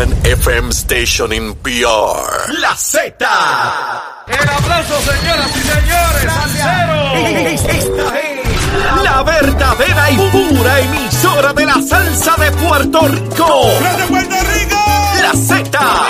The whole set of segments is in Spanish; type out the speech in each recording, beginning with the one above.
one FM station in PR. La Z. El aplauso, señoras y señores, Esta es la verdadera y pura emisora de la salsa de Puerto Rico. ¡De Puerto Rico! La Z.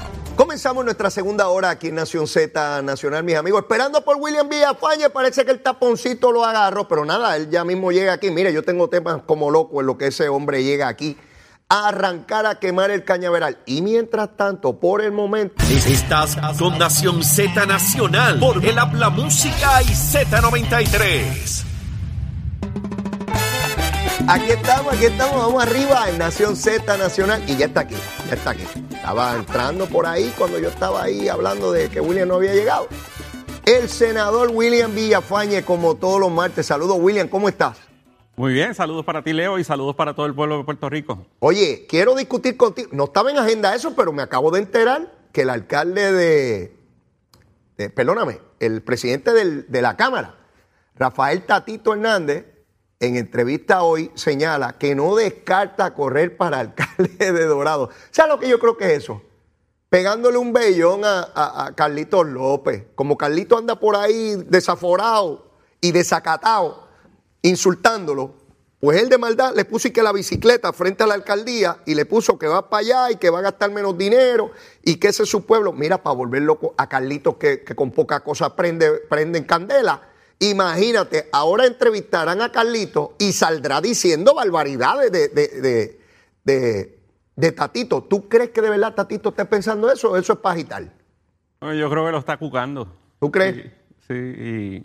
Comenzamos nuestra segunda hora aquí en Nación Z Nacional, mis amigos. Esperando por William Villafañe, parece que el taponcito lo agarró, pero nada, él ya mismo llega aquí. Mire, yo tengo temas como loco en lo que ese hombre llega aquí a arrancar a quemar el cañaveral. Y mientras tanto, por el momento, Estás con Nación Z Nacional por el Habla Música y Z93. Aquí estamos, aquí estamos, vamos arriba en Nación Z Nacional. Y ya está aquí, ya está aquí. Estaba entrando por ahí cuando yo estaba ahí hablando de que William no había llegado. El senador William Villafañe, como todos los martes. Saludos, William, ¿cómo estás? Muy bien, saludos para ti, Leo, y saludos para todo el pueblo de Puerto Rico. Oye, quiero discutir contigo. No estaba en agenda eso, pero me acabo de enterar que el alcalde de, de- perdóname, el presidente del- de la Cámara, Rafael Tatito Hernández, en entrevista hoy señala que no descarta correr para alcalde de Dorado. ¿Sabes lo que yo creo que es eso? Pegándole un bellón a, Carlitos López. Como Carlito anda por ahí desaforado y desacatado, insultándolo, pues él de maldad le puso que la bicicleta frente a la alcaldía y le puso que va para allá y que va a gastar menos dinero y que ese es su pueblo. Mira, para volver loco a Carlitos que, con poca cosa prende, prenden candela. Imagínate, ahora entrevistarán a Carlitos y saldrá diciendo barbaridades de, de, de, de- de Tatito. ¿Tú crees que de verdad Tatito esté pensando eso o eso es para agitar? Bueno, Yo creo que lo está cucando. ¿Tú crees? Sí, y,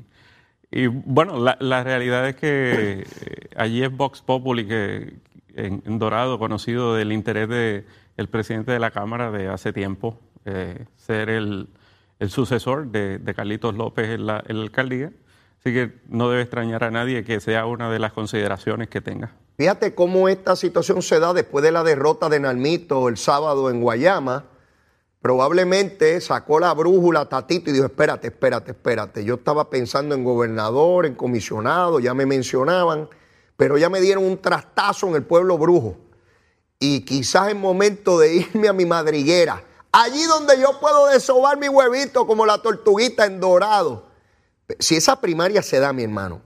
y, bueno, la, la realidad es que eh, allí es Vox Populi, que en, en Dorado, conocido del interés del presidente de la Cámara de hace tiempo, eh, ser el, el sucesor de, de Carlitos López en la, en la alcaldía. Así que no debe extrañar a nadie que sea una de las consideraciones que tenga. Fíjate cómo esta situación se da después de la derrota de Nalmito el sábado en Guayama. Probablemente sacó la brújula Tatito y dijo, espérate, espérate, espérate. Yo estaba pensando en gobernador, en comisionado, ya me mencionaban, pero ya me dieron un trastazo en el pueblo brujo. Y quizás es momento de irme a mi madriguera, allí donde yo puedo desovar mi huevito como la tortuguita en dorado. Si esa primaria se da, mi hermano,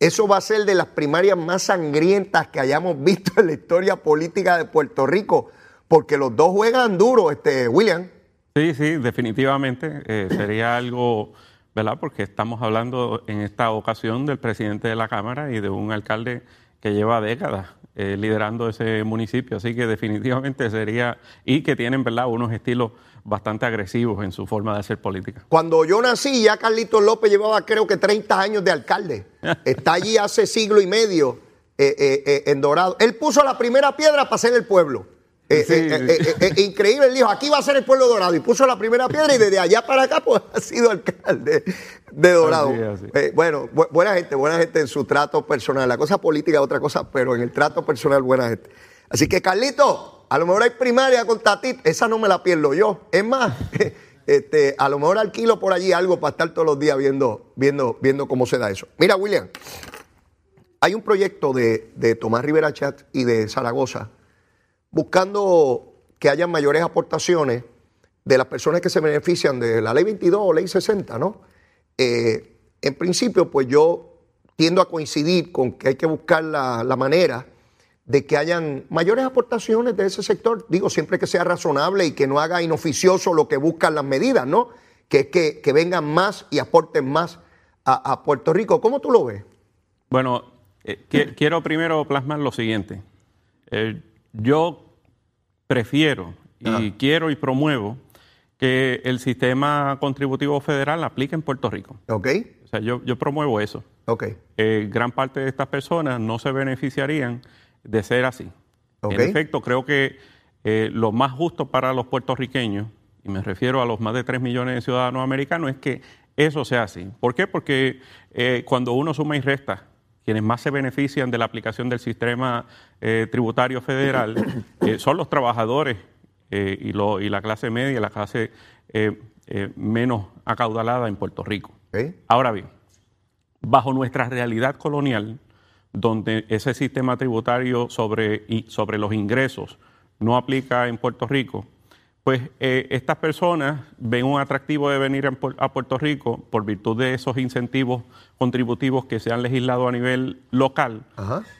eso va a ser de las primarias más sangrientas que hayamos visto en la historia política de Puerto Rico, porque los dos juegan duro, este William. Sí, sí, definitivamente eh, sería algo, ¿verdad? Porque estamos hablando en esta ocasión del presidente de la Cámara y de un alcalde que lleva décadas eh, liderando ese municipio, así que definitivamente sería, y que tienen, ¿verdad?, unos estilos bastante agresivos en su forma de hacer política. Cuando yo nací, ya Carlitos López llevaba creo que 30 años de alcalde. Está allí hace siglo y medio eh, eh, eh, en Dorado. Él puso la primera piedra para ser el pueblo. Eh, Sí, eh, eh, eh, eh, increíble, él dijo, aquí va a ser el pueblo dorado. Y puso la primera piedra y desde allá para acá pues ha sido alcalde de Dorado. Así es, así. Bueno, bu- buena gente, buena gente en su trato personal. La cosa política es otra cosa, pero en el trato personal buena gente. Así que Carlito, a lo mejor hay primaria con Tatito, esa no me la pierdo yo. Es más, este, a lo mejor alquilo por allí algo para estar todos los días viendo, viendo, viendo cómo se da eso. Mira, William, hay un proyecto de, de Tomás Rivera Chat y de Zaragoza buscando que haya mayores aportaciones de las personas que se benefician de la ley 22 o ley 60, ¿no? Eh, en principio, pues yo tiendo a coincidir con que hay que buscar la, la manera de que hayan mayores aportaciones de ese sector, digo, siempre que sea razonable y que no haga inoficioso lo que buscan las medidas, ¿no? Que es que, que vengan más y aporten más a, a Puerto Rico. ¿Cómo tú lo ves? Bueno, eh, qui- quiero primero plasmar lo siguiente. Eh, yo prefiero y quiero y promuevo que el sistema contributivo federal aplique en Puerto Rico. ¿Ok? O sea, yo, yo promuevo eso. Ok. Eh, gran parte de estas personas no se beneficiarían de ser así. En efecto, creo que eh, lo más justo para los puertorriqueños y me refiero a los más de 3 millones de ciudadanos americanos, es que eso sea así. ¿Por qué? Porque eh, cuando uno suma y resta, quienes más se benefician de la aplicación del sistema eh, tributario federal son los trabajadores y, lo, y, la clase media, la clase menos acaudalada en Puerto Rico. Ahora bien, bajo nuestra realidad colonial, donde ese sistema tributario sobre, sobre los ingresos no aplica en Puerto Rico, pues eh, estas personas ven un atractivo de venir a Puerto Rico por virtud de esos incentivos contributivos que se han legislado a nivel local,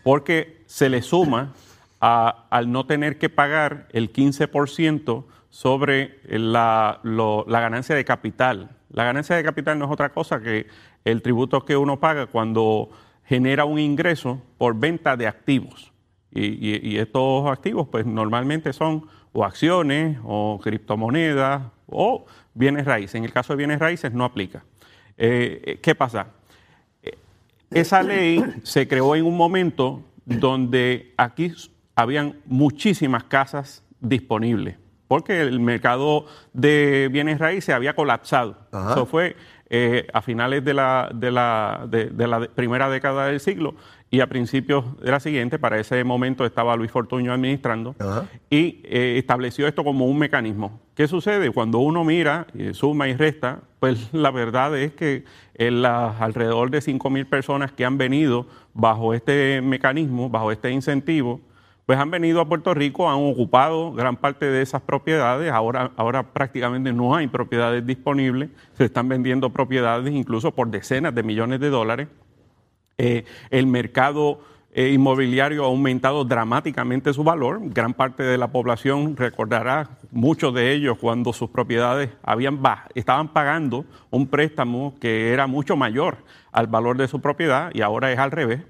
porque se le suma al no tener que pagar el 15% sobre la, la ganancia de capital. La ganancia de capital no es otra cosa que el tributo que uno paga cuando genera un ingreso por venta de activos. Y, estos activos, pues normalmente son o acciones o criptomonedas o bienes raíces. En el caso de bienes raíces no aplica. Eh, eh, ¿Qué pasa? Eh, esa ley se creó en un momento donde aquí habían muchísimas casas disponibles, porque el mercado de bienes raíces había colapsado. Eso fue eh, a finales de la, de, la, de, la, primera década del siglo y a principios de la siguiente, para ese momento estaba Luis Fortuño administrando, y eh, estableció esto como un mecanismo. ¿Qué sucede? Cuando uno mira, suma y resta, pues la verdad es que en las alrededor de 5.000 personas que han venido bajo este mecanismo, bajo este incentivo, pues han venido a Puerto Rico, han ocupado gran parte de esas propiedades, ahora, ahora prácticamente no hay propiedades disponibles, se están vendiendo propiedades incluso por decenas de millones de dólares. Eh, el mercado eh, inmobiliario ha aumentado dramáticamente su valor, gran parte de la población recordará, muchos de ellos cuando sus propiedades habían estaban pagando un préstamo que era mucho mayor al valor de su propiedad y ahora es al revés.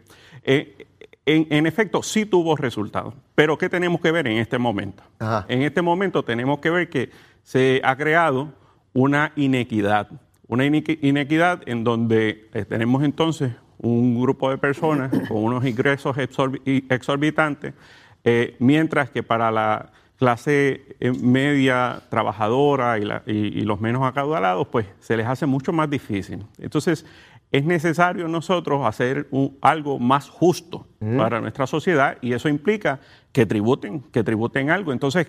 Eh, en, efecto, sí tuvo resultados. Pero ¿qué tenemos que ver en este momento? En este momento tenemos que ver que se ha creado una inequidad. Una inequidad en donde eh, tenemos entonces un grupo de personas con unos ingresos exorbitantes, eh, mientras que para la clase eh, media trabajadora y, los menos acaudalados, pues se les hace mucho más difícil. Entonces, es necesario nosotros hacer algo más justo para nuestra sociedad y eso implica que tributen, que tributen algo. Entonces,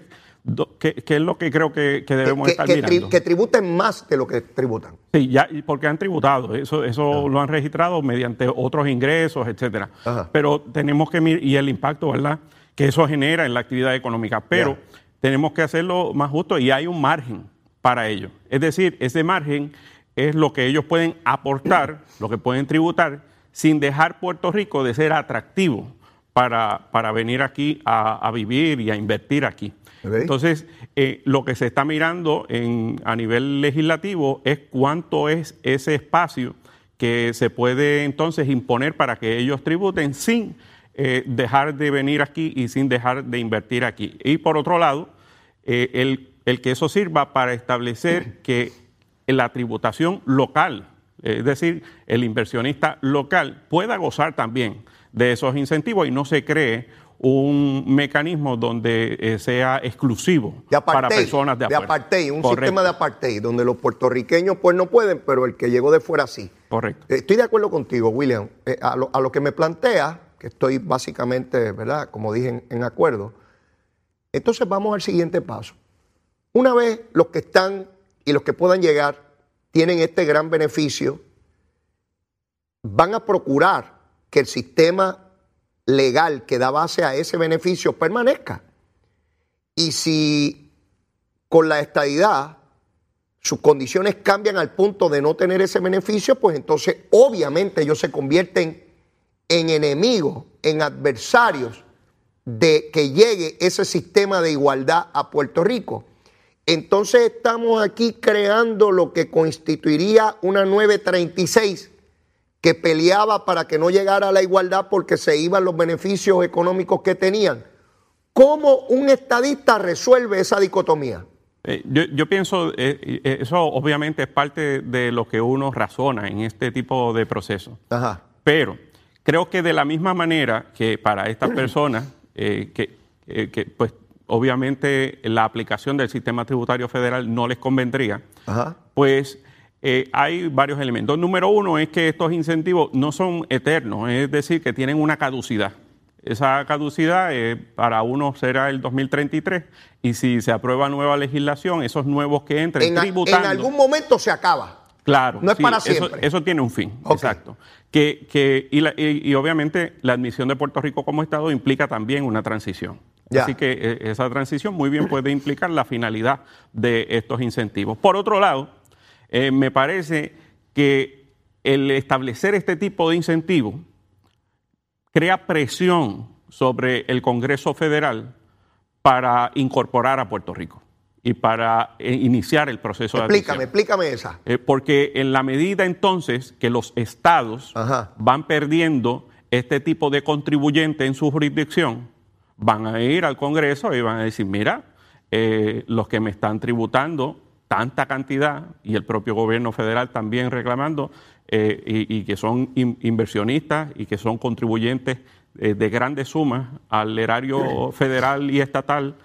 ¿qué, es lo que creo que, debemos estar mirando? que tributen más de lo que tributan. Sí, ya, porque han tributado, eso, eso lo han registrado mediante otros ingresos, etcétera. Pero tenemos que mirar, y el impacto, ¿verdad?, que eso genera en la actividad económica. Pero tenemos que hacerlo más justo y hay un margen para ello. Es decir, ese margen es lo que ellos pueden aportar, lo que pueden tributar, sin dejar Puerto Rico de ser atractivo para, para venir aquí a, vivir y a invertir aquí. Entonces, eh, lo que se está mirando en, a nivel legislativo es cuánto es ese espacio que se puede entonces imponer para que ellos tributen sin eh, dejar de venir aquí y sin dejar de invertir aquí. Y por otro lado, eh, el, el que eso sirva para establecer que la tributación local, es decir, el inversionista local pueda gozar también de esos incentivos y no se cree un mecanismo donde eh, sea exclusivo para personas de, de apartheid, un sistema de apartheid donde los puertorriqueños pues no pueden, pero el que llegó de fuera sí. Correcto. Estoy de acuerdo contigo, William. Eh, a, lo, que me plantea, que estoy básicamente, ¿verdad? Como dije, en acuerdo. Entonces vamos al siguiente paso. Una vez los que están y los que puedan llegar tienen este gran beneficio, van a procurar que el sistema legal que da base a ese beneficio permanezca. Y si con la estadidad sus condiciones cambian al punto de no tener ese beneficio, pues entonces obviamente ellos se convierten en enemigos, en adversarios de que llegue ese sistema de igualdad a Puerto Rico. Entonces estamos aquí creando lo que constituiría una 936 que peleaba para que no llegara a la igualdad porque se iban los beneficios económicos que tenían. ¿Cómo un estadista resuelve esa dicotomía? Eh, yo, pienso, eh, eh, eso obviamente es parte de lo que uno razona en este tipo de procesos. Pero creo que de la misma manera que para estas personas que, que pues obviamente la aplicación del sistema tributario federal no les convendría, Ajá. pues eh, hay varios elementos. Número uno es que estos incentivos no son eternos, es decir, que tienen una caducidad. Esa caducidad eh, para unos será el 2033 y si se aprueba nueva legislación, esos nuevos que entren En, tributando. en algún momento se acaba. Claro. No es para eso- siempre. Eso, tiene un fin, exacto. Que, que, y, la- y- y obviamente la admisión de Puerto Rico como Estado implica también una transición. Ya. Así que eh, esa transición muy bien puede implicar la finalidad de estos incentivos. Por otro lado, eh, me parece que el establecer este tipo de incentivos crea presión sobre el Congreso Federal para incorporar a Puerto Rico y para eh, iniciar el proceso de Explícame, explícame esa. Eh, porque en la medida entonces que los estados Ajá. van perdiendo este tipo de contribuyente en su jurisdicción, van a ir al Congreso y van a decir, mira, eh, los que me están tributando tanta cantidad y el propio gobierno federal también reclamando eh, y, y que son in- inversionistas y que son contribuyentes eh, de grandes sumas al erario federal y estatal,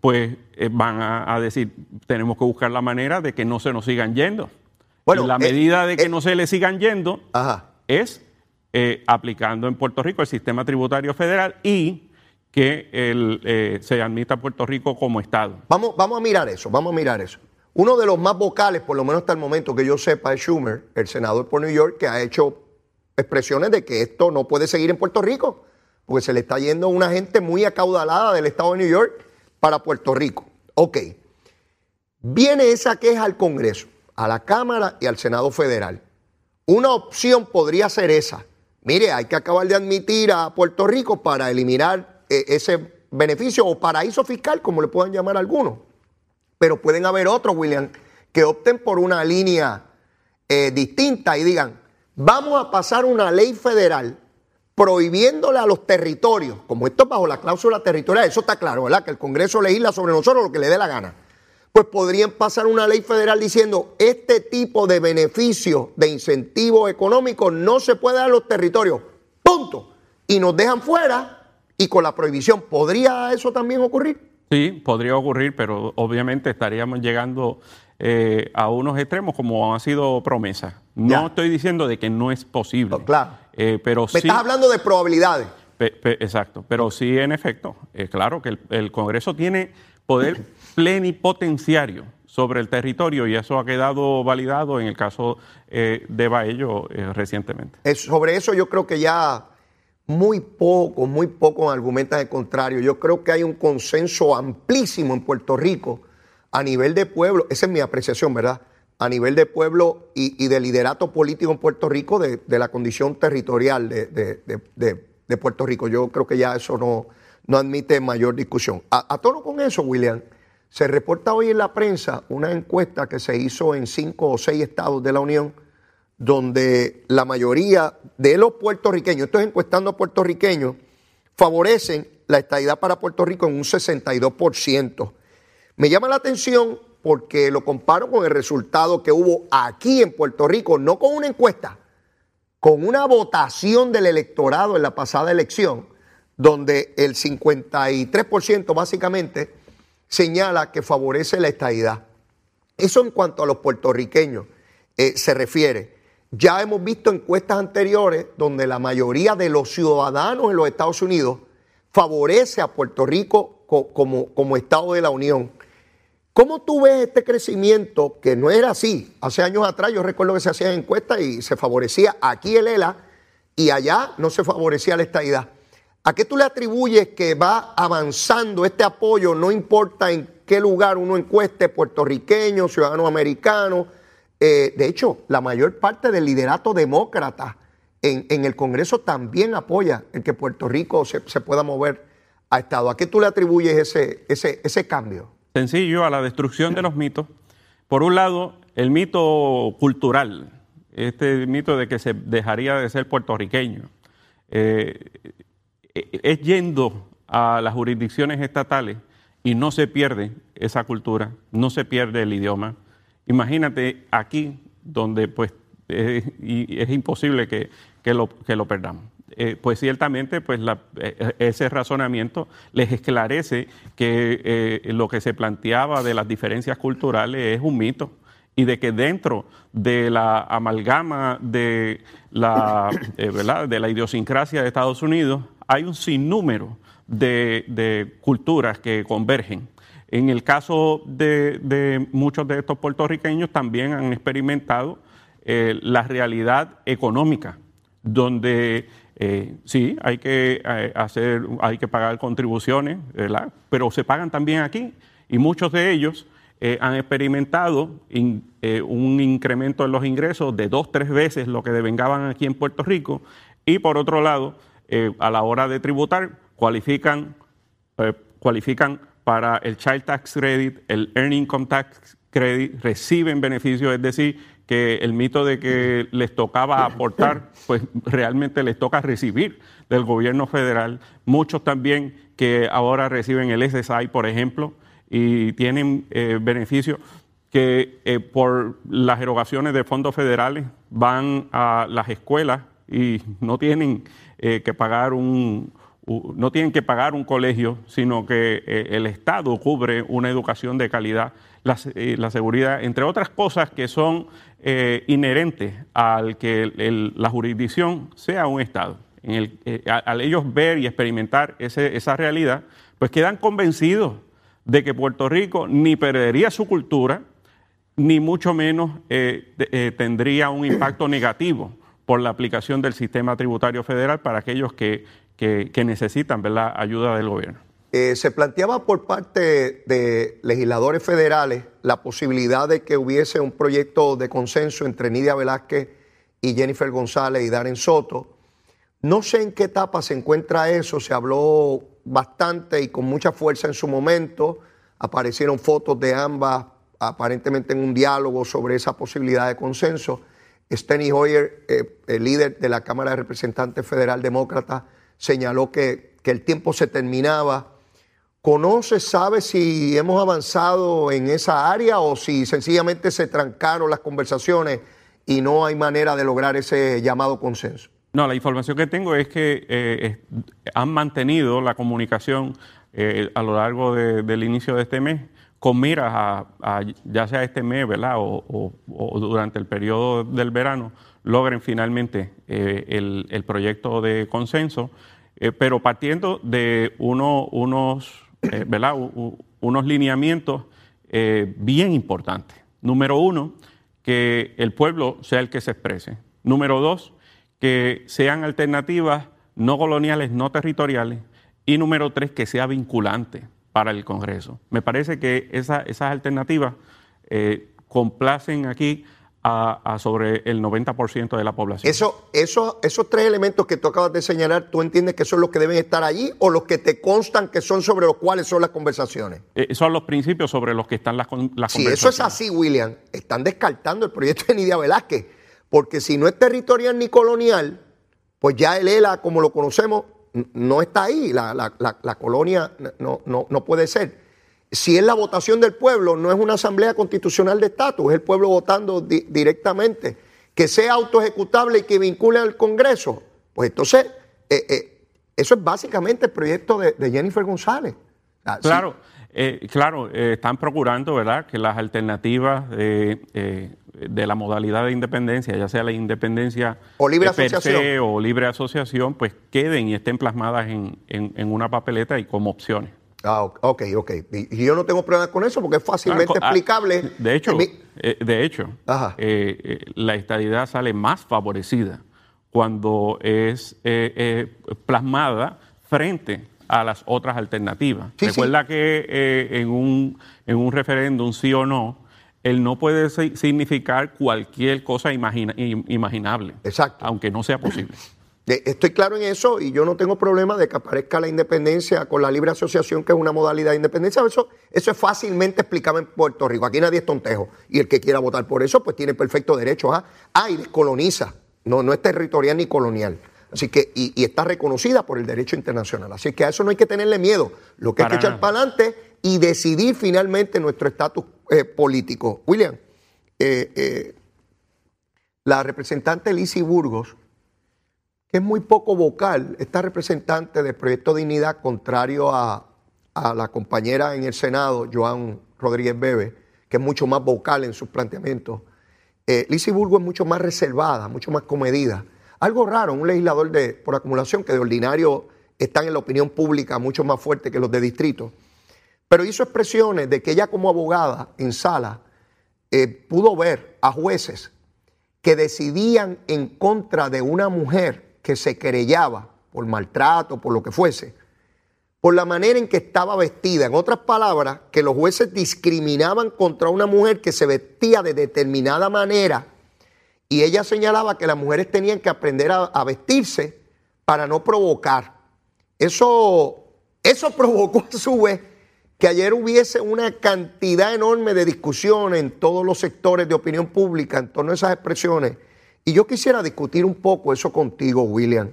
pues van a, a decir, tenemos que buscar la manera de que no se nos sigan yendo. Bueno, y la medida de que no se le sigan yendo Ajá. es aplicando en Puerto Rico el sistema tributario federal y que eh, se admita a Puerto Rico como Estado. Vamos, vamos a mirar eso, vamos a mirar eso. Uno de los más vocales, por lo menos hasta el momento que yo sepa, es Schumer, el senador por New York, que ha hecho expresiones de que esto no puede seguir en Puerto Rico, porque se le está yendo una gente muy acaudalada del estado de New York para Puerto Rico. Ok. Viene esa queja al Congreso, a la Cámara y al Senado Federal. Una opción podría ser esa. Mire, hay que acabar de admitir a Puerto Rico para eliminar ese beneficio o paraíso fiscal, como le puedan llamar algunos. Pero pueden haber otros, William, que opten por una línea eh, distinta y digan, vamos a pasar una ley federal prohibiéndole a los territorios, como esto es bajo la cláusula territorial, eso está claro, ¿verdad? Que el Congreso legisla sobre nosotros lo que le dé la gana. Pues podrían pasar una ley federal diciendo, este tipo de beneficio, de incentivo económico no se puede dar a los territorios, punto. Y nos dejan fuera y con la prohibición, ¿podría eso también ocurrir? Sí, podría ocurrir, pero obviamente estaríamos llegando eh, a unos extremos como ha sido promesa. No Ya. estoy diciendo de que no es posible. No, claro. eh, pero Me sí. estás hablando de probabilidades. Pe- pe- exacto, pero sí, en efecto, eh, claro que el, el Congreso tiene poder plenipotenciario sobre el territorio y eso ha quedado validado en el caso eh, de Baello eh, recientemente. Es- sobre eso yo creo que ya muy poco, muy poco argumentan el contrario. Yo creo que hay un consenso amplísimo en Puerto Rico a nivel de pueblo, esa es mi apreciación, ¿verdad? A nivel de pueblo y, y de liderato político en Puerto Rico de, la condición territorial de Puerto Rico. Yo creo que ya eso no, no admite mayor discusión. A, a tono con eso, William, se reporta hoy en la prensa una encuesta que se hizo en cinco o seis estados de la Unión donde la mayoría de los puertorriqueños, esto es encuestando a puertorriqueños, favorecen la estadidad para Puerto Rico en un 62%. Me llama la atención porque lo comparo con el resultado que hubo aquí en Puerto Rico, no con una encuesta, con una votación del electorado en la pasada elección, donde el 53% básicamente señala que favorece la estadidad. Eso en cuanto a los puertorriqueños eh, se refiere. Ya hemos visto encuestas anteriores donde la mayoría de los ciudadanos en los Estados Unidos favorece a Puerto Rico co- como, como Estado de la Unión. ¿Cómo tú ves este crecimiento que no era así? Hace años atrás yo recuerdo que se hacían encuestas y se favorecía aquí el ELA y allá no se favorecía la estadidad. ¿A qué tú le atribuyes que va avanzando este apoyo, no importa en qué lugar uno encueste, puertorriqueño, ciudadano americano? Eh, de hecho, la mayor parte del liderato demócrata en, el Congreso también apoya el que Puerto Rico se, pueda mover a Estado. ¿A qué tú le atribuyes ese, ese, ese cambio? Sencillo, a la destrucción de los mitos. Por un lado, el mito cultural, este mito de que se dejaría de ser puertorriqueño. Eh, es yendo a las jurisdicciones estatales y no se pierde esa cultura, no se pierde el idioma. Imagínate aquí donde pues eh, y es imposible que, que lo, que lo perdamos. eh, pues ciertamente pues eh, ese razonamiento les esclarece que lo que se planteaba de las diferencias culturales es un mito y de que dentro de la amalgama de la, de la idiosincrasia de Estados Unidos hay un sinnúmero de, culturas que convergen. En el caso de, muchos de estos puertorriqueños también han experimentado eh, la realidad económica, donde eh, sí hay que eh, hacer, hay que pagar contribuciones, ¿verdad? pero se pagan también aquí y muchos de ellos han experimentado un incremento en los ingresos de dos, tres veces lo que devengaban aquí en Puerto Rico y por otro lado, a la hora de tributar, cualifican, cualifican para el Child Tax Credit, el Earning Income Tax Credit, reciben beneficios, es decir, que el mito de que les tocaba aportar, pues realmente les toca recibir del gobierno federal. Muchos también que ahora reciben el SSI, por ejemplo, y tienen eh, beneficios que eh, por las erogaciones de fondos federales van a las escuelas y no tienen que pagar un, no tienen que pagar un colegio, sino que eh, el Estado cubre una educación de calidad, la, eh, seguridad, entre otras cosas que son eh, inherentes al que la jurisdicción sea un Estado. al ellos ver y experimentar esa realidad, pues quedan convencidos de que Puerto Rico ni perdería su cultura, ni mucho menos tendría un impacto negativo por la aplicación del sistema tributario federal para aquellos que que, necesitan ¿verdad? ayuda del gobierno. Eh, se planteaba por parte de legisladores federales la posibilidad de que hubiese un proyecto de consenso entre Nidia Velázquez y Jennifer González y Darren Soto. No sé en qué etapa se encuentra eso, se habló bastante y con mucha fuerza en su momento, aparecieron fotos de ambas aparentemente en un diálogo sobre esa posibilidad de consenso. Steny Hoyer, eh, el líder de la Cámara de Representantes Federal Demócrata, señaló que, el tiempo se terminaba. ¿Conoce, sabe si hemos avanzado en esa área o si sencillamente se trancaron las conversaciones y no hay manera de lograr ese llamado consenso? No, la información que tengo es que eh, han mantenido la comunicación eh, a lo largo del inicio de este mes con miras a, ya sea este mes, ¿verdad? O, durante el periodo del verano, logren finalmente eh, el, proyecto de consenso, eh, pero partiendo de unos, eh, unos lineamientos bien importantes. Número uno, que el pueblo sea el que se exprese. Número dos, que sean alternativas no coloniales, no territoriales. Y número tres, que sea vinculante para el Congreso. Me parece que esas alternativas complacen aquí a, sobre el 90% de la población. Eso, eso, esos tres elementos que tú acabas de señalar, ¿tú entiendes que son los que deben estar allí o los que te constan que son sobre los cuales son las conversaciones? Eh, son los principios sobre los que están las, las si eso es así, William, están descartando el proyecto de Nidia Velázquez, porque si no es territorial ni colonial, pues ya el ELA, como lo conocemos, no está ahí, la, la colonia no, no, no puede ser si es la votación del pueblo, no es una asamblea constitucional de estatus, es el pueblo votando directamente, que sea autoejecutable y que vincule al Congreso, pues entonces eh, eh, eso es básicamente el proyecto de, Jennifer González. claro, eh, claro, están procurando, ¿verdad?, que las alternativas de, la modalidad de independencia, ya sea la independencia o libre asociación o libre asociación, pues queden y estén plasmadas en una papeleta y como opciones. Ah, ok, ok. Y yo no tengo problema con eso porque es fácilmente ah, explicable. De hecho, eh, de hecho eh, eh, la estadidad sale más favorecida cuando es plasmada frente a las otras alternativas. Recuerda que en, un, en un referéndum, sí o no, el no puede significar cualquier cosa imaginable. Exacto. Aunque no sea posible. Estoy claro en eso y yo no tengo problema de que aparezca la independencia con la libre asociación, que es una modalidad de independencia. Eso, eso es fácilmente explicable en Puerto Rico. Aquí nadie es tontejo. Y el que quiera votar por eso, pues tiene perfecto derecho a. Ah, y descoloniza. No, no es territorial ni colonial. Así que, y, está reconocida por el derecho internacional. Así que a eso no hay que tenerle miedo. Lo que hay que echar para adelante y decidir finalmente nuestro estatus eh, político. William, eh, eh, la representante Lizzie Burgos es muy poco vocal, esta representante del Proyecto Dignidad, contrario a, a la compañera en el Senado, Joan Rodríguez Bebe, que es mucho más vocal en sus planteamientos. Eh, Burgo es mucho más reservada, mucho más comedida. Algo raro, un legislador de, por acumulación que de ordinario están en la opinión pública mucho más fuerte que los de distrito. Pero hizo expresiones de que ella como abogada en sala eh, pudo ver a jueces que decidían en contra de una mujer que se querellaba por maltrato, por lo que fuese, por la manera en que estaba vestida. En otras palabras, que los jueces discriminaban contra una mujer que se vestía de determinada manera y ella señalaba que las mujeres tenían que aprender a, vestirse para no provocar. Eso, eso provocó a su vez que ayer hubiese una cantidad enorme de discusión en todos los sectores de opinión pública en torno a esas expresiones. Y yo quisiera discutir un poco eso contigo, William.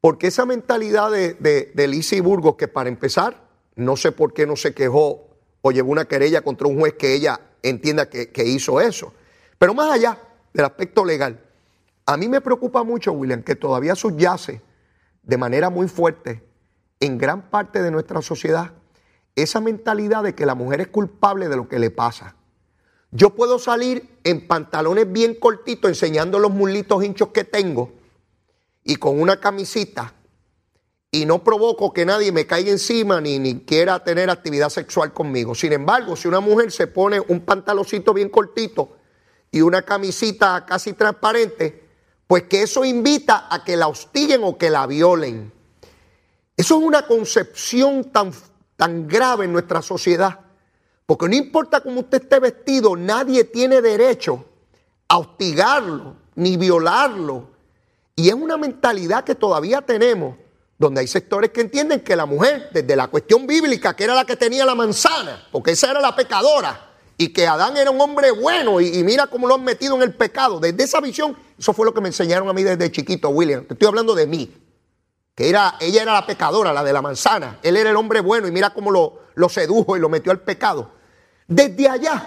Porque esa mentalidad de, de, Burgos, que para empezar, no sé por qué no se quejó o llevó una querella contra un juez que ella entienda que, que hizo eso. Pero más allá del aspecto legal, a mí me preocupa mucho, William, que todavía subyace de manera muy fuerte en gran parte de nuestra sociedad esa mentalidad de que la mujer es culpable de lo que le pasa. Yo puedo salir en pantalones bien cortitos enseñando los mulitos hinchos que tengo y con una camisita y no provoco que nadie me caiga encima ni, ni quiera tener actividad sexual conmigo. Sin embargo, si una mujer se pone un pantaloncito bien cortito y una camisita casi transparente, pues que eso invita a que la hostiguen o que la violen. Eso es una concepción tan tan grave en nuestra sociedad. Porque no importa cómo usted esté vestido, nadie tiene derecho a hostigarlo ni violarlo. Y es una mentalidad que todavía tenemos, donde hay sectores que entienden que la mujer, desde la cuestión bíblica, que era la que tenía la manzana, porque esa era la pecadora, y que Adán era un hombre bueno, y, mira cómo lo han metido en el pecado. Desde esa visión, eso fue lo que me enseñaron a mí desde chiquito, William. Te estoy hablando de mí era, ella era la pecadora, la de la manzana. Él era el hombre bueno y mira cómo lo sedujo y lo metió al pecado. Desde allá,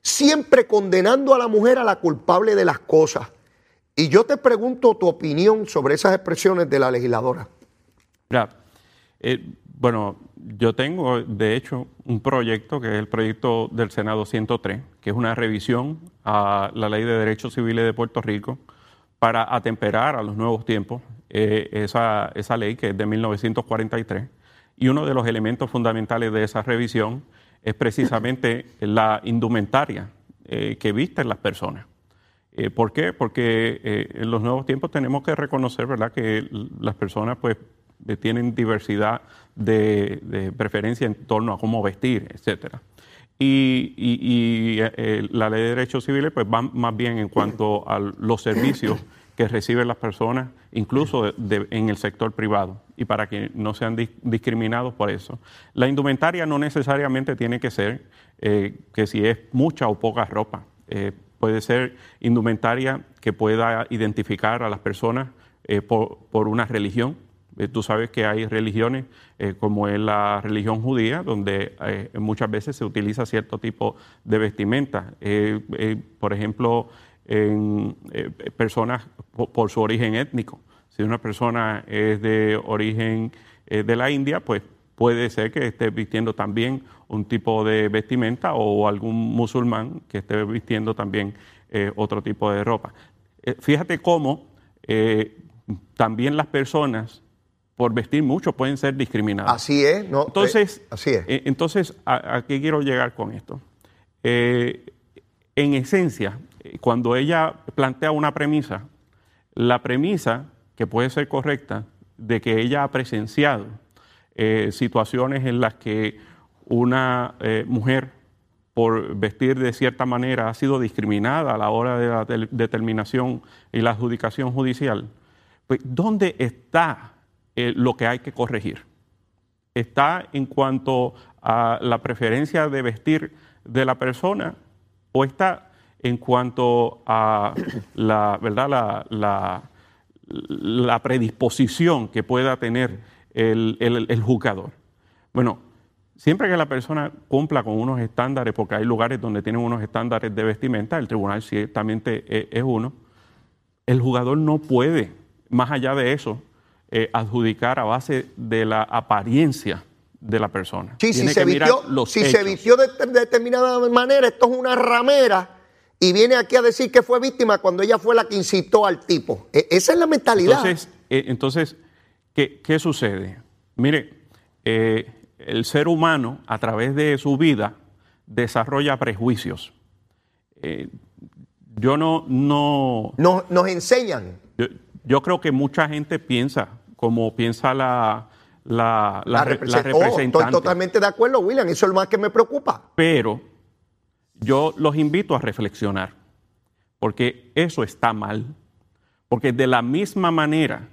siempre condenando a la mujer a la culpable de las cosas. Y yo te pregunto tu opinión sobre esas expresiones de la legisladora. Eh, bueno, yo tengo de hecho un proyecto que es el proyecto del Senado 103, que es una revisión a la Ley de Derechos Civiles de Puerto Rico para atemperar a los nuevos tiempos eh, esa, esa ley que es de 1943. Y uno de los elementos fundamentales de esa revisión es precisamente la indumentaria eh, que visten las personas. Eh, ¿Por qué? Porque en los nuevos tiempos tenemos que reconocer ¿verdad? que las personas pues, tienen diversidad de, preferencia en torno a cómo vestir, etc. Y, y, la ley de derechos civiles pues, va más bien en cuanto a los servicios que reciben las personas, incluso en el sector privado, y para que no sean discriminados por eso. La indumentaria no necesariamente tiene que ser eh, que si es mucha o poca ropa. Eh, puede ser indumentaria que pueda identificar a las personas eh, por, por, una religión. tú sabes que hay religiones como es la religión judía, donde muchas veces se utiliza cierto tipo de vestimenta. por ejemplo, en eh, personas por, su origen étnico. Si una persona es de origen eh, de la India, pues puede ser que esté vistiendo también un tipo de vestimenta o algún musulmán que esté vistiendo también eh, otro tipo de ropa. fíjate cómo también las personas por vestir mucho pueden ser discriminadas. Así es, no. Entonces, así es. entonces, ¿a, qué quiero llegar con esto? en esencia, cuando ella plantea una premisa, la premisa, que puede ser correcta, de que ella ha presenciado eh, situaciones en las que una eh, mujer por vestir de cierta manera ha sido discriminada a la hora de la determinación y la adjudicación judicial, pues ¿dónde está eh, lo que hay que corregir? ¿Está en cuanto a la preferencia de vestir de la persona o está en cuanto a la, ¿verdad? La, la, predisposición que pueda tener el, el, jugador. Bueno, siempre que la persona cumpla con unos estándares, porque hay lugares donde tienen unos estándares de vestimenta, el tribunal ciertamente es uno, el jugador no puede más allá de eso, eh, adjudicar a base de la apariencia de la persona. Sí, si se mirar vistió, los si se hechos. vistió de, de determinada manera, esto es una ramera y viene aquí a decir que fue víctima cuando ella fue la que incitó al tipo. E- esa es la mentalidad. Entonces, eh, entonces ¿qué, qué sucede? Mire, eh, el ser humano a través de su vida desarrolla prejuicios. Eh, yo no, no, nos, nos enseñan yo, yo creo que mucha gente piensa como piensa la, la, la, Oh, estoy representante. totalmente de acuerdo, William. Eso es lo más que me preocupa. Pero yo los invito a reflexionar, porque eso está mal. Porque de la misma manera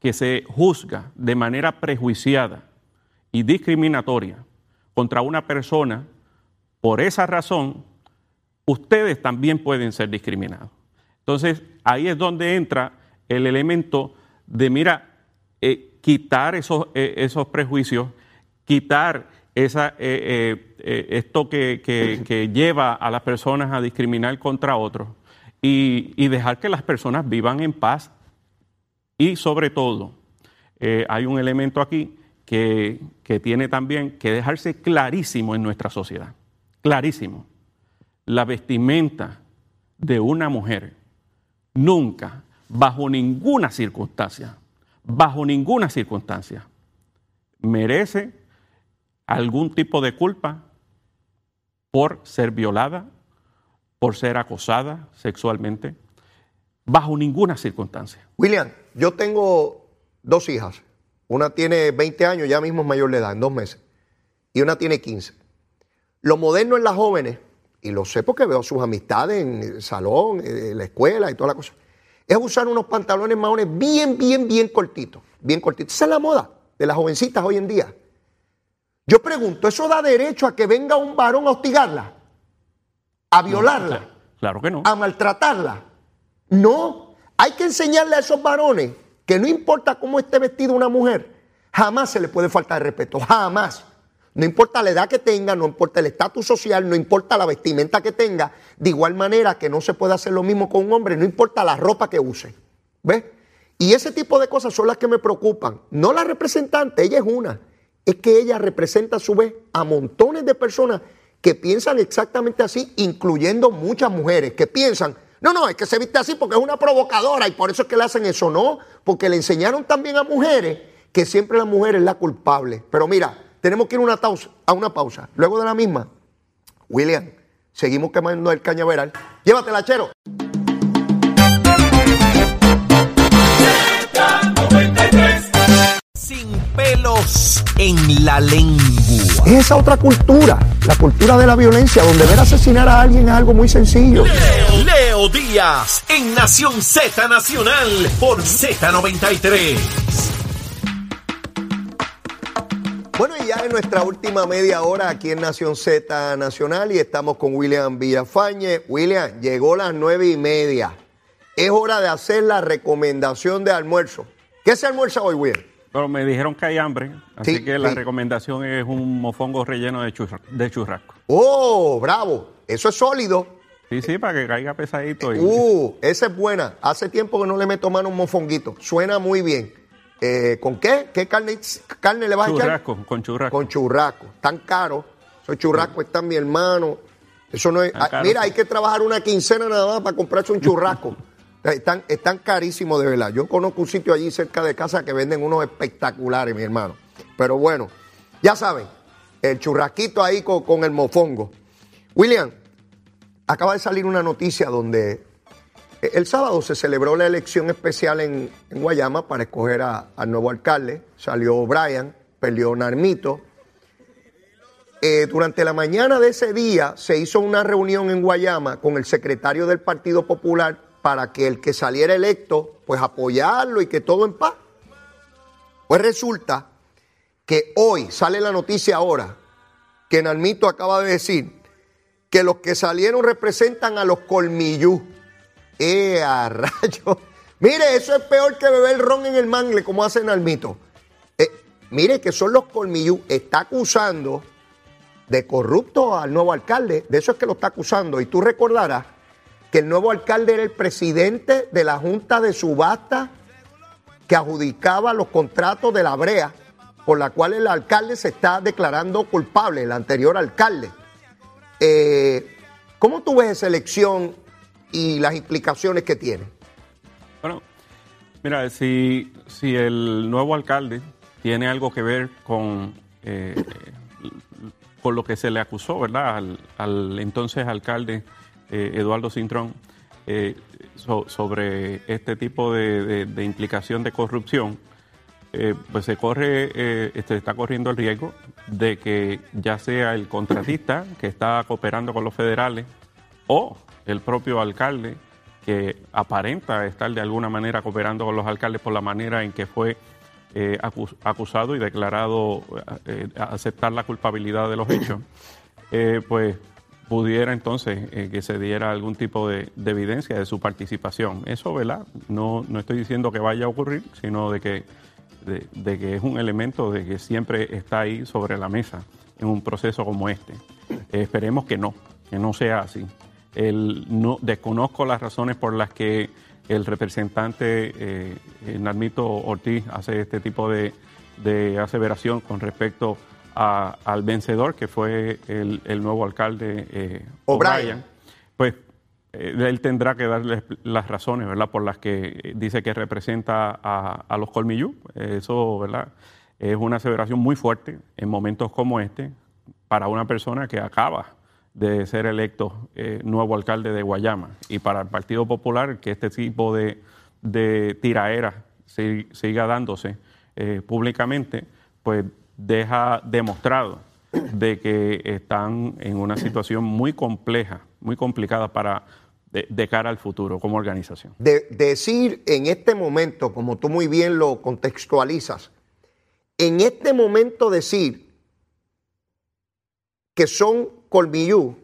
que se juzga de manera prejuiciada y discriminatoria contra una persona, por esa razón, ustedes también pueden ser discriminados. Entonces, ahí es donde entra el elemento de, mira, eh, quitar esos, eh, esos prejuicios, quitar esa, eh, esto que, que- lleva a las personas a discriminar contra otros y, y dejar que las personas vivan en paz. Y sobre todo, eh, hay un elemento aquí que, que tiene también que dejarse clarísimo en nuestra sociedad. Clarísimo. La vestimenta de una mujer nunca, bajo ninguna circunstancia, bajo ninguna circunstancia, merece algún tipo de culpa por ser violada, por ser acosada sexualmente, bajo ninguna circunstancia. William, yo tengo dos hijas. Una tiene 20 años, ya mismo es mayor de edad, en dos meses. Y una tiene 15. Lo moderno en las jóvenes, y lo sé porque veo sus amistades en el salón, en la escuela y toda la cosa, es usar unos pantalones maones bien, bien, bien cortitos. Bien cortitos. Esa es la moda de las jovencitas hoy en día. Yo pregunto, ¿eso da derecho a que venga un varón a hostigarla? ¿A violarla? Claro que no. a maltratarla. No, hay que enseñarle a esos varones que no importa cómo esté vestida una mujer, jamás se le puede faltar el respeto, jamás. No importa la edad que tenga, no importa el estatus social, no importa la vestimenta que tenga, de igual manera que no se puede hacer lo mismo con un hombre, no importa la ropa que use. ¿Ves? Y ese tipo de cosas son las que me preocupan. No la representante, ella es una. Es que ella representa a su vez a montones de personas que piensan exactamente así, incluyendo muchas mujeres que piensan, no, no, es que se viste así porque es una provocadora y por eso es que le hacen eso, no, porque le enseñaron también a mujeres que siempre la mujer es la culpable. Pero mira, tenemos que ir a una pausa. Luego de la misma, William, seguimos quemando el cañaveral. Llévatela, chero. Pelos en la lengua. Es esa otra cultura, la cultura de la violencia, donde ver asesinar a alguien es algo muy sencillo. Leo, Leo Díaz en Nación Z Nacional por Z93. Bueno, y ya en nuestra última media hora aquí en Nación Z Nacional y estamos con William Villafañe. William, llegó las nueve y media. Es hora de hacer la recomendación de almuerzo. ¿Qué se almuerza hoy, William? Pero me dijeron que hay hambre, así Sí, que la sí. recomendación es un mofongo relleno de, churra- de churrasco. ¡Oh, bravo! Eso es sólido. Sí, sí, para que caiga pesadito. Y, Uh, esa es buena. Hace tiempo que no le meto mano a un mofonguito. Suena muy bien. Eh, ¿Con qué? ¿Qué carne, carne le vas a echar? churrasco, con churrasco. Con churrasco. Tan caro. Esos churrascos están mi hermano. Eso no es. Tan ah, caro, mira, sí. hay que trabajar una quincena nada más para comprarse un churrasco. están, están carísimos de verdad. Yo conozco un sitio allí cerca de casa que venden unos espectaculares, mi hermano. Pero bueno, ya saben, el churrasquito ahí con, el mofongo. William, acaba de salir una noticia donde eh, el sábado se celebró la elección especial en, Guayama para escoger al nuevo alcalde. Salió Brian, perdió Narmito. Eh, durante la mañana de ese día se hizo una reunión en Guayama con el secretario del Partido Popular para que el que saliera electo, pues apoyarlo y que todo en paz. Pues resulta que hoy sale la noticia ahora que Narmito acaba de decir que los que salieron representan a los colmillú. ¡Eh, a rayo! Mire, eso es peor que beber ron en el mangle, como hace Nalmito. Eh, mire que son los colmillú. Está acusando de corrupto al nuevo alcalde. De eso es que lo está acusando. Y tú recordarás que el nuevo alcalde era el presidente de la Junta de Subasta que adjudicaba los contratos de la brea por la cual el alcalde se está declarando culpable, el anterior alcalde. Eh, ¿Cómo tú ves esa elección y las implicaciones que tiene? Bueno, mira, si, si el nuevo alcalde tiene algo que ver con, eh, con lo que se le acusó, ¿verdad? Al, entonces alcalde eh, Eduardo Cintrón eh, sobre este tipo de, implicación de corrupción, pues se corre, este, está corriendo el riesgo de que ya sea el contratista que está cooperando con los federales o el propio alcalde que aparenta estar de alguna manera cooperando con los alcaldes por la manera en que fue eh, acusado y declarado eh, aceptar la culpabilidad de los hechos, eh, pues pudiera entonces que se diera algún tipo de, evidencia de su participación. Eso, ¿verdad? No, no estoy diciendo que vaya a ocurrir, sino de que, de, que es un elemento de que siempre está ahí sobre la mesa en un proceso como este. esperemos que no, que no sea así. El, no, desconozco las razones por las que el representante eh, Narmito Ortiz hace este tipo de, aseveración con respecto al vencedor, que fue el, nuevo alcalde eh, O'Brien. Pues eh, él tendrá que darle las razones, ¿verdad?, por las que dice que representa a, a los colmillú. Eso, ¿verdad?, es una aseveración muy fuerte en momentos como este para una persona que acaba de ser electo eh, nuevo alcalde de Guayama. Y para el Partido Popular, que este tipo de, de tiraera siga dándose eh, públicamente, pues deja demostrado de que están en una situación muy compleja, muy complicada para de, cara al futuro como organización. De, decir en este momento, como tú muy bien lo contextualizas, en este momento decir que son Colmillú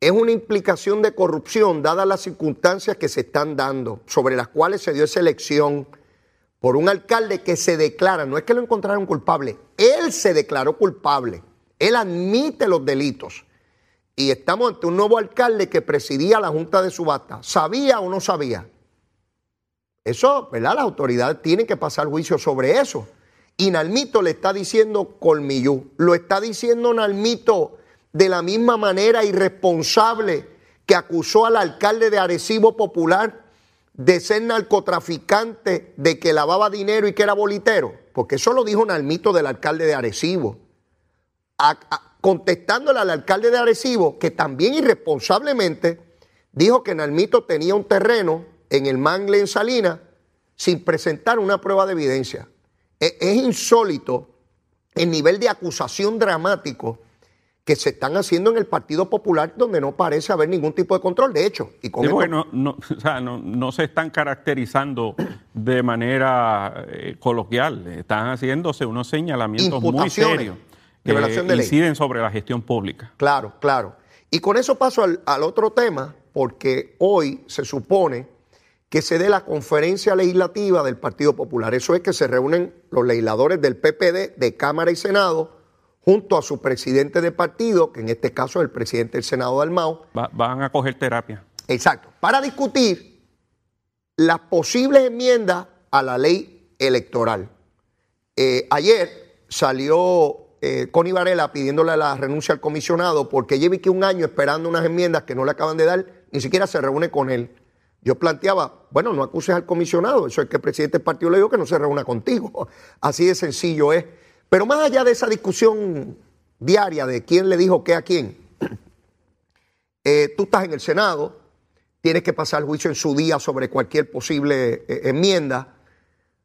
es una implicación de corrupción dadas las circunstancias que se están dando, sobre las cuales se dio esa elección por un alcalde que se declara, no es que lo encontraron culpable, él se declaró culpable, él admite los delitos. Y estamos ante un nuevo alcalde que presidía la Junta de Subasta. ¿Sabía o no sabía? Eso, ¿verdad? Las autoridades tienen que pasar juicio sobre eso. Y Nalmito le está diciendo colmillú. Lo está diciendo Nalmito de la misma manera irresponsable que acusó al alcalde de Arecibo Popular de ser narcotraficante, de que lavaba dinero y que era bolitero, porque eso lo dijo Nalmito del alcalde de Arecibo, contestándole al alcalde de Arecibo que también irresponsablemente dijo que Nalmito tenía un terreno en el Mangle en Salinas sin presentar una prueba de evidencia. E, es insólito el nivel de acusación dramático que se están haciendo en el Partido Popular donde no parece haber ningún tipo de control. De hecho, y con no, se están caracterizando de manera eh, coloquial, están haciéndose unos señalamientos muy serios que inciden sobre la gestión pública. Claro, claro. Y con eso paso al, al otro tema, porque hoy se supone que se dé la conferencia legislativa del Partido Popular. Eso es que se reúnen los legisladores del PPD de Cámara y Senado junto a su presidente de partido, que en este caso es el presidente del Senado de Almao. van a coger terapia. Exacto, para discutir las posibles enmiendas a la ley electoral. Eh, ayer salió eh, Connie Varela pidiéndole la renuncia al comisionado porque lleva que un año esperando unas enmiendas que no le acaban de dar, ni siquiera se reúne con él. Yo planteaba, bueno, no acuses al comisionado, eso es que el presidente del partido le dijo que no se reúna contigo. Así de sencillo es. Pero más allá de esa discusión diaria de quién le dijo qué a quién, eh, tú estás en el Senado, tienes que pasar juicio en su día sobre cualquier posible eh, enmienda.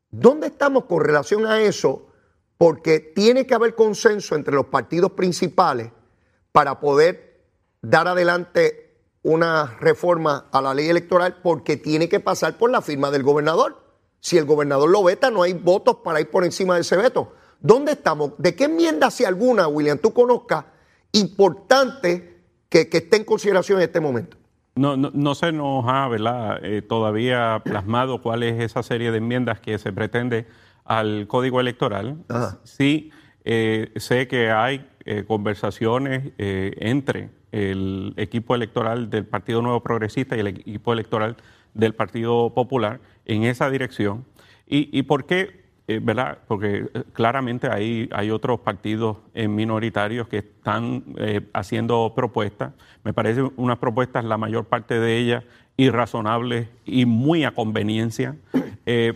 ¿Dónde estamos con relación a eso? Porque tiene que haber consenso entre los partidos principales para poder dar adelante una reforma a la ley electoral porque tiene que pasar por la firma del gobernador. Si el gobernador lo veta, no hay votos para ir por encima de ese veto. ¿Dónde estamos? ¿De qué enmienda, si alguna, William, tú conozcas, importante que, esté en consideración en este momento? No, no, se nos ha eh, todavía plasmado cuál es esa serie de enmiendas que se pretende al código electoral. Sí, eh, sé que hay eh, conversaciones entre el equipo electoral del Partido Nuevo Progresista y el equipo electoral del Partido Popular en esa dirección. ¿Y, y por qué? Eh, ¿verdad? Porque eh, claramente hay, hay otros partidos eh, minoritarios que están haciendo propuestas. Me parecen unas propuestas, la mayor parte de ellas, irrazonables y muy a conveniencia.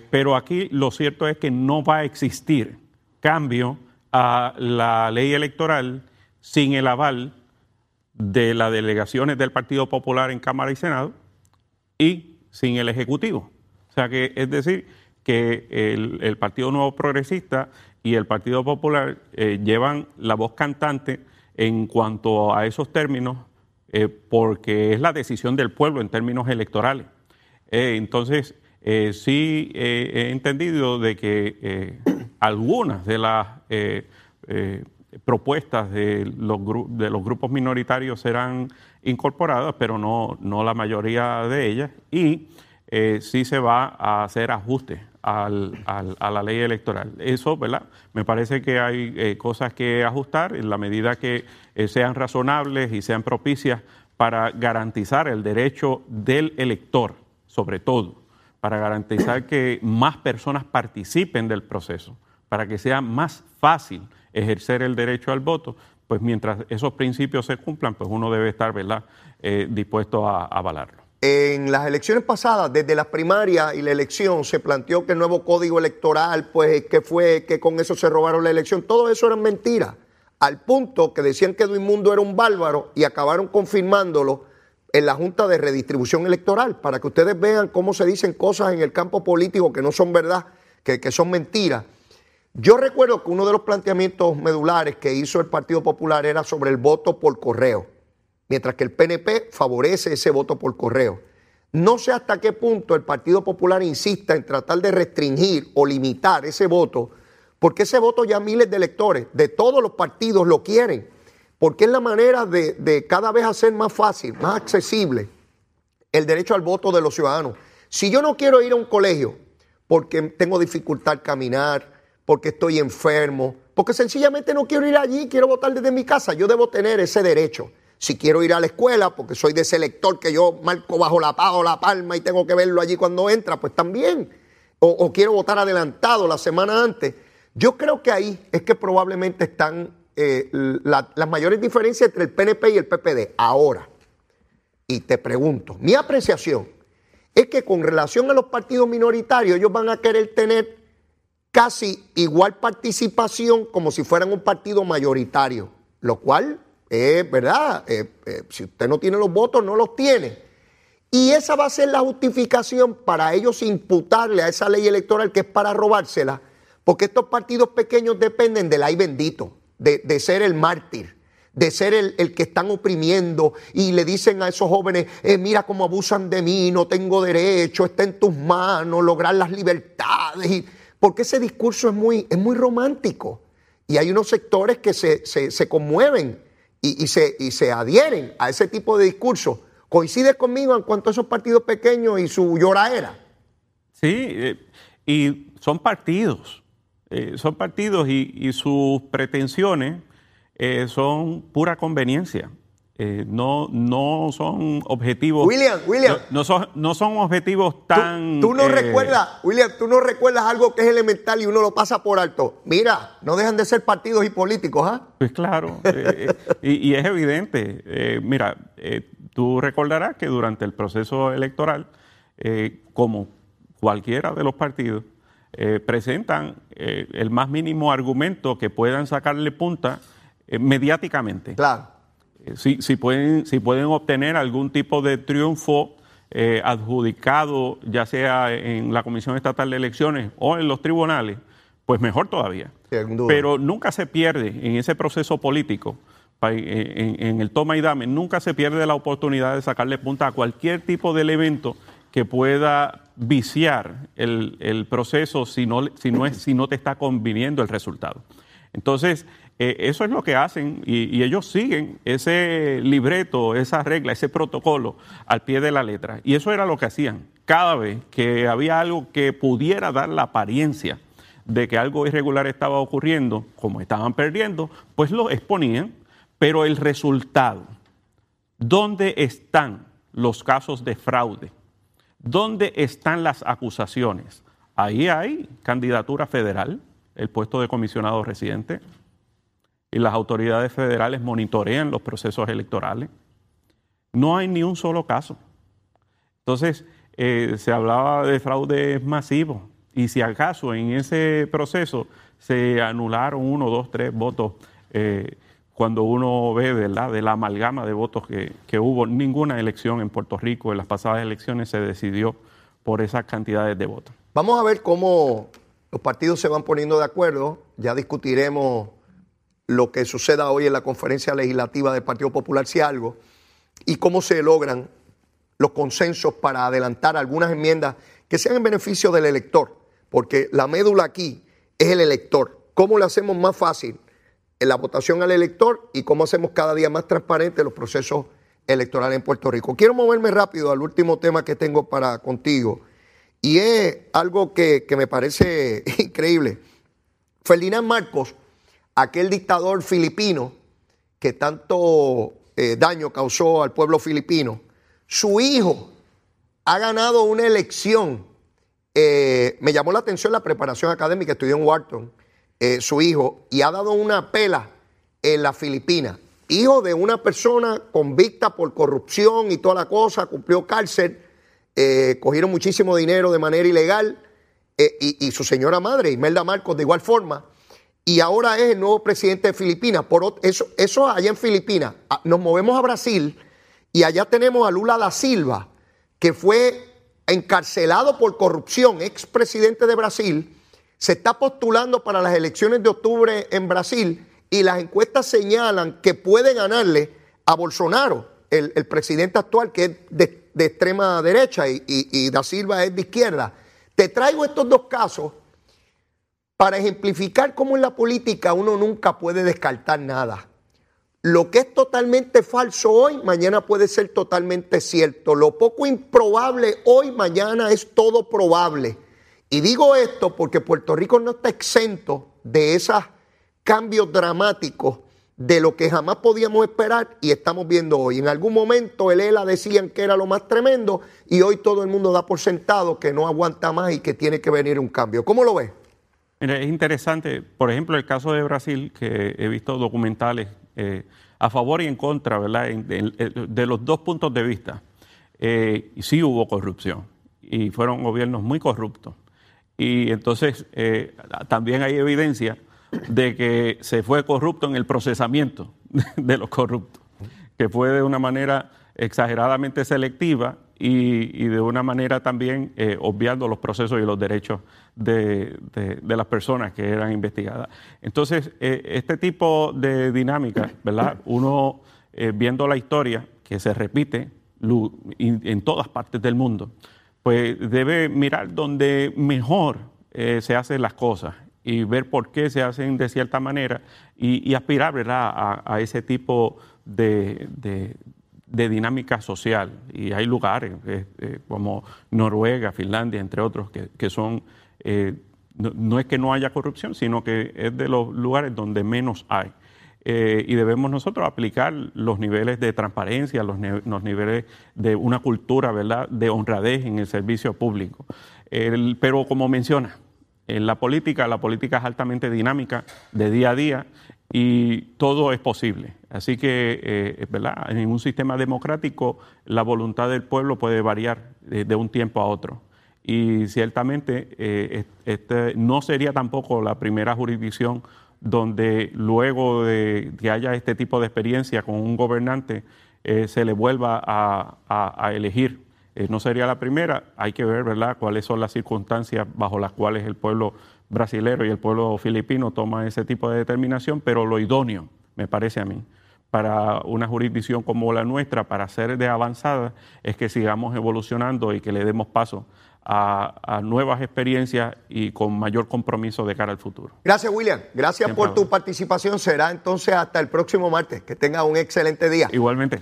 pero aquí lo cierto es que no va a existir cambio a la ley electoral sin el aval de las delegaciones del Partido Popular en Cámara y Senado y sin el Ejecutivo. O sea que, es decir, que el, Partido Nuevo Progresista y el Partido Popular eh, llevan la voz cantante en cuanto a esos términos, eh, porque es la decisión del pueblo en términos electorales. Eh, entonces, sí he entendido de que algunas de las propuestas de los, de los grupos minoritarios serán incorporadas, pero no, no la mayoría de ellas, y sí se va a hacer ajustes al, a la ley electoral. Eso, ¿verdad? Me parece que hay eh, cosas que ajustar en la medida que eh, sean razonables y sean propicias para garantizar el derecho del elector, sobre todo, para garantizar que más personas participen del proceso, para que sea más fácil ejercer el derecho al voto, pues mientras esos principios se cumplan, pues uno debe estar ¿verdad? Eh, dispuesto a, avalarlo. En las elecciones pasadas, desde las primarias y la elección, se planteó que el nuevo código electoral, pues que fue que con eso se robaron la elección. Todo eso era mentira. Al punto que decían que Mundo era un bárbaro y acabaron confirmándolo en la Junta de Redistribución Electoral, para que ustedes vean cómo se dicen cosas en el campo político que no son verdad, que, que son mentiras. Yo recuerdo que uno de los planteamientos medulares que hizo el Partido Popular era sobre el voto por correo, mientras que el PNP favorece ese voto por correo. No sé hasta qué punto el Partido Popular insista en tratar de restringir o limitar ese voto, porque ese voto ya miles de electores de todos los partidos lo quieren, porque es la manera de, cada vez hacer más fácil, más accesible el derecho al voto de los ciudadanos. Si yo no quiero ir a un colegio porque tengo dificultad caminar, porque estoy enfermo, porque sencillamente no quiero ir allí, quiero votar desde mi casa. Yo debo tener ese derecho. Si quiero ir a la escuela, porque soy de ese lector que yo marco bajo la, o la palma y tengo que verlo allí cuando entra, pues también. O, quiero votar adelantado la semana antes. Yo creo que ahí es que probablemente están eh, las mayores diferencias entre el PNP y el PPD. Ahora, y te pregunto, mi apreciación es que con relación a los partidos minoritarios, ellos van a querer tener casi igual participación como si fueran un partido mayoritario, lo cual es verdad, eh, eh, si usted no tiene los votos, no los tiene. Y esa va a ser la justificación para ellos imputarle a esa ley electoral que es para robársela, porque estos partidos pequeños dependen del ay bendito, de, ser el mártir, de ser el, que están oprimiendo y le dicen a esos jóvenes, eh, mira cómo abusan de mí, no tengo derecho, está en tus manos lograr las libertades. Porque ese discurso es muy, es muy romántico. Y hay unos sectores que se, conmueven y, se, y se adhieren a ese tipo de discurso. ¿Coincide conmigo en cuanto a esos partidos pequeños y su lloraera? Sí, eh, y son partidos. Eh, son partidos y, sus pretensiones eh, son pura conveniencia. Eh, no, no son objetivos. William, William. No, son, no son objetivos tan. Tú, no eh, recuerdas, William, tú no recuerdas algo que es elemental y uno lo pasa por alto. Mira, no dejan de ser partidos y políticos, ¿ah? Pues claro, eh, y, es evidente. mira, tú recordarás que durante el proceso electoral, como cualquiera de los partidos, presentan el más mínimo argumento que puedan sacarle punta mediáticamente. Claro si, pueden, si pueden obtener algún tipo de triunfo eh, adjudicado, ya sea en la Comisión Estatal de Elecciones o en los tribunales, pues mejor todavía. Pero nunca se pierde en ese proceso político, en, el toma y dame, nunca se pierde la oportunidad de sacarle punta a cualquier tipo de elemento que pueda viciar el, proceso si no, si, no es, si no te está conviniendo el resultado. Entonces, eh, eso es lo que hacen y, ellos siguen ese libreto, esa regla, ese protocolo al pie de la letra. Y eso era lo que hacían. Cada vez que había algo que pudiera dar la apariencia de que algo irregular estaba ocurriendo, como estaban perdiendo, pues lo exponían, pero el resultado, ¿dónde están los casos de fraude? ¿Dónde están las acusaciones? Ahí hay candidatura federal, el puesto de comisionado residente, y las autoridades federales monitorean los procesos electorales. No hay ni un solo caso. Entonces, eh, se hablaba de fraude masivo y si acaso en ese proceso se anularon uno, dos, tres votos, eh, cuando uno ve ¿verdad? de la amalgama de votos que, que hubo, ninguna elección en Puerto Rico en las pasadas elecciones se decidió por esas cantidades de votos. Vamos a ver cómo los partidos se van poniendo de acuerdo. Ya discutiremos lo que suceda hoy en la conferencia legislativa del Partido Popular, si algo, y cómo se logran los consensos para adelantar algunas enmiendas que sean en beneficio del elector, porque la médula aquí es el elector. ¿Cómo le hacemos más fácil la votación al elector y cómo hacemos cada día más transparentes los procesos electorales en Puerto Rico? Quiero moverme rápido al último tema que tengo para contigo y es algo que, que me parece increíble. Ferdinand Marcos, aquel dictador filipino que tanto eh, daño causó al pueblo filipino, su hijo ha ganado una elección. Eh, me llamó la atención la preparación académica, estudió en Wharton, eh, su hijo, y ha dado una pela en la Filipina. Hijo de una persona convicta por corrupción y toda la cosa, cumplió cárcel, cogieron muchísimo dinero de manera ilegal, y, y, su señora madre, Imelda Marcos, de igual forma, y ahora es el nuevo presidente de Filipinas. Por eso, eso allá en Filipinas. Nos movemos a Brasil y allá tenemos a Lula da Silva, que fue encarcelado por corrupción, expresidente de Brasil, se está postulando para las elecciones de octubre en Brasil y las encuestas señalan que puede ganarle a Bolsonaro, el, presidente actual, que es de, extrema derecha y, y da Silva es de izquierda. Te traigo estos dos casos para ejemplificar cómo en la política uno nunca puede descartar nada. Lo que es totalmente falso hoy, mañana puede ser totalmente cierto. Lo poco improbable hoy, mañana es todo probable. Y digo esto porque Puerto Rico no está exento de esos cambios dramáticos de lo que jamás podíamos esperar y estamos viendo hoy. En algún momento el ELA decían que era lo más tremendo y hoy todo el mundo da por sentado que no aguanta más y que tiene que venir un cambio. ¿Cómo lo ves? Mira, es interesante, por ejemplo, el caso de Brasil, que he visto documentales eh, a favor y en contra, ¿verdad? de los dos puntos de vista. Eh, sí hubo corrupción y fueron gobiernos muy corruptos. Y entonces eh, también hay evidencia de que se fue corrupto en el procesamiento de los corruptos, que fue de una manera exageradamente selectiva y, de una manera también eh, obviando los procesos y los derechos de, las personas que eran investigadas. Entonces, eh, este tipo de dinámica, ¿verdad? Uno eh, viendo la historia que se repite en todas partes del mundo, pues debe mirar donde mejor se hacen las cosas y ver por qué se hacen de cierta manera y, aspirar ¿verdad? A, ese tipo de, de dinámica social. Y hay lugares eh, eh, como Noruega, Finlandia, entre otros, que, son, eh, no, es que no haya corrupción, sino que es de los lugares donde menos hay. y debemos nosotros aplicar los niveles de transparencia, los, los, niveles de una cultura ¿verdad? de honradez en el servicio público. pero como menciona, en la política, la política es altamente dinámica de día a día y todo es posible. Así que, eh, ¿verdad? En un sistema democrático, la voluntad del pueblo puede variar de, un tiempo a otro. Y ciertamente, eh, este no sería tampoco la primera jurisdicción donde luego de que haya este tipo de experiencia con un gobernante, eh, se le vuelva a, elegir. no sería la primera, hay que ver, ¿verdad?, cuáles son las circunstancias bajo las cuales el pueblo brasilero y el pueblo filipino toma ese tipo de determinación, pero lo idóneo, me parece a mí, para una jurisdicción como la nuestra, para ser de avanzada, es que sigamos evolucionando y que le demos paso a, nuevas experiencias y con mayor compromiso de cara al futuro. Gracias, William. Gracias por tu participación. Será entonces hasta el próximo martes. Que tenga un excelente día. Igualmente.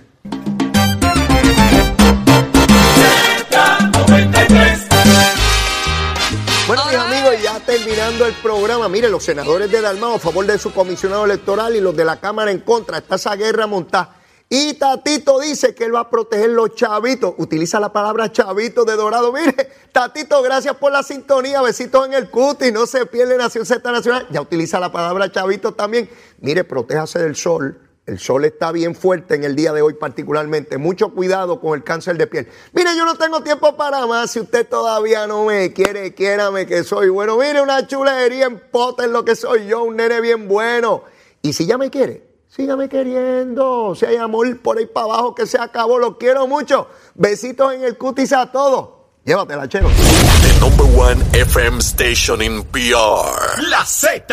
El programa, mire, los senadores de Dalmao a favor de su comisionado electoral y los de la Cámara en contra. Está esa guerra montada. Y Tatito dice que él va a proteger los chavitos. Utiliza la palabra chavito de dorado. Mire, Tatito, gracias por la sintonía. Besitos en el cuti. No se pierde Nación Z Nacional. Ya utiliza la palabra chavito también. Mire, protéjase del sol. El sol está bien fuerte en el día de hoy particularmente. Mucho cuidado con el cáncer de piel. Mire, yo no tengo tiempo para más. Si usted todavía no me quiere, quiérame que soy bueno. Mire, una chulería en pote en lo que soy yo, un nene bien bueno. Y si ya me quiere, sígame queriendo. Si hay amor por ahí para abajo que se acabó, lo quiero mucho. Besitos en el cutis a todos. Llévatela, chero. The number one FM station in PR. La Z.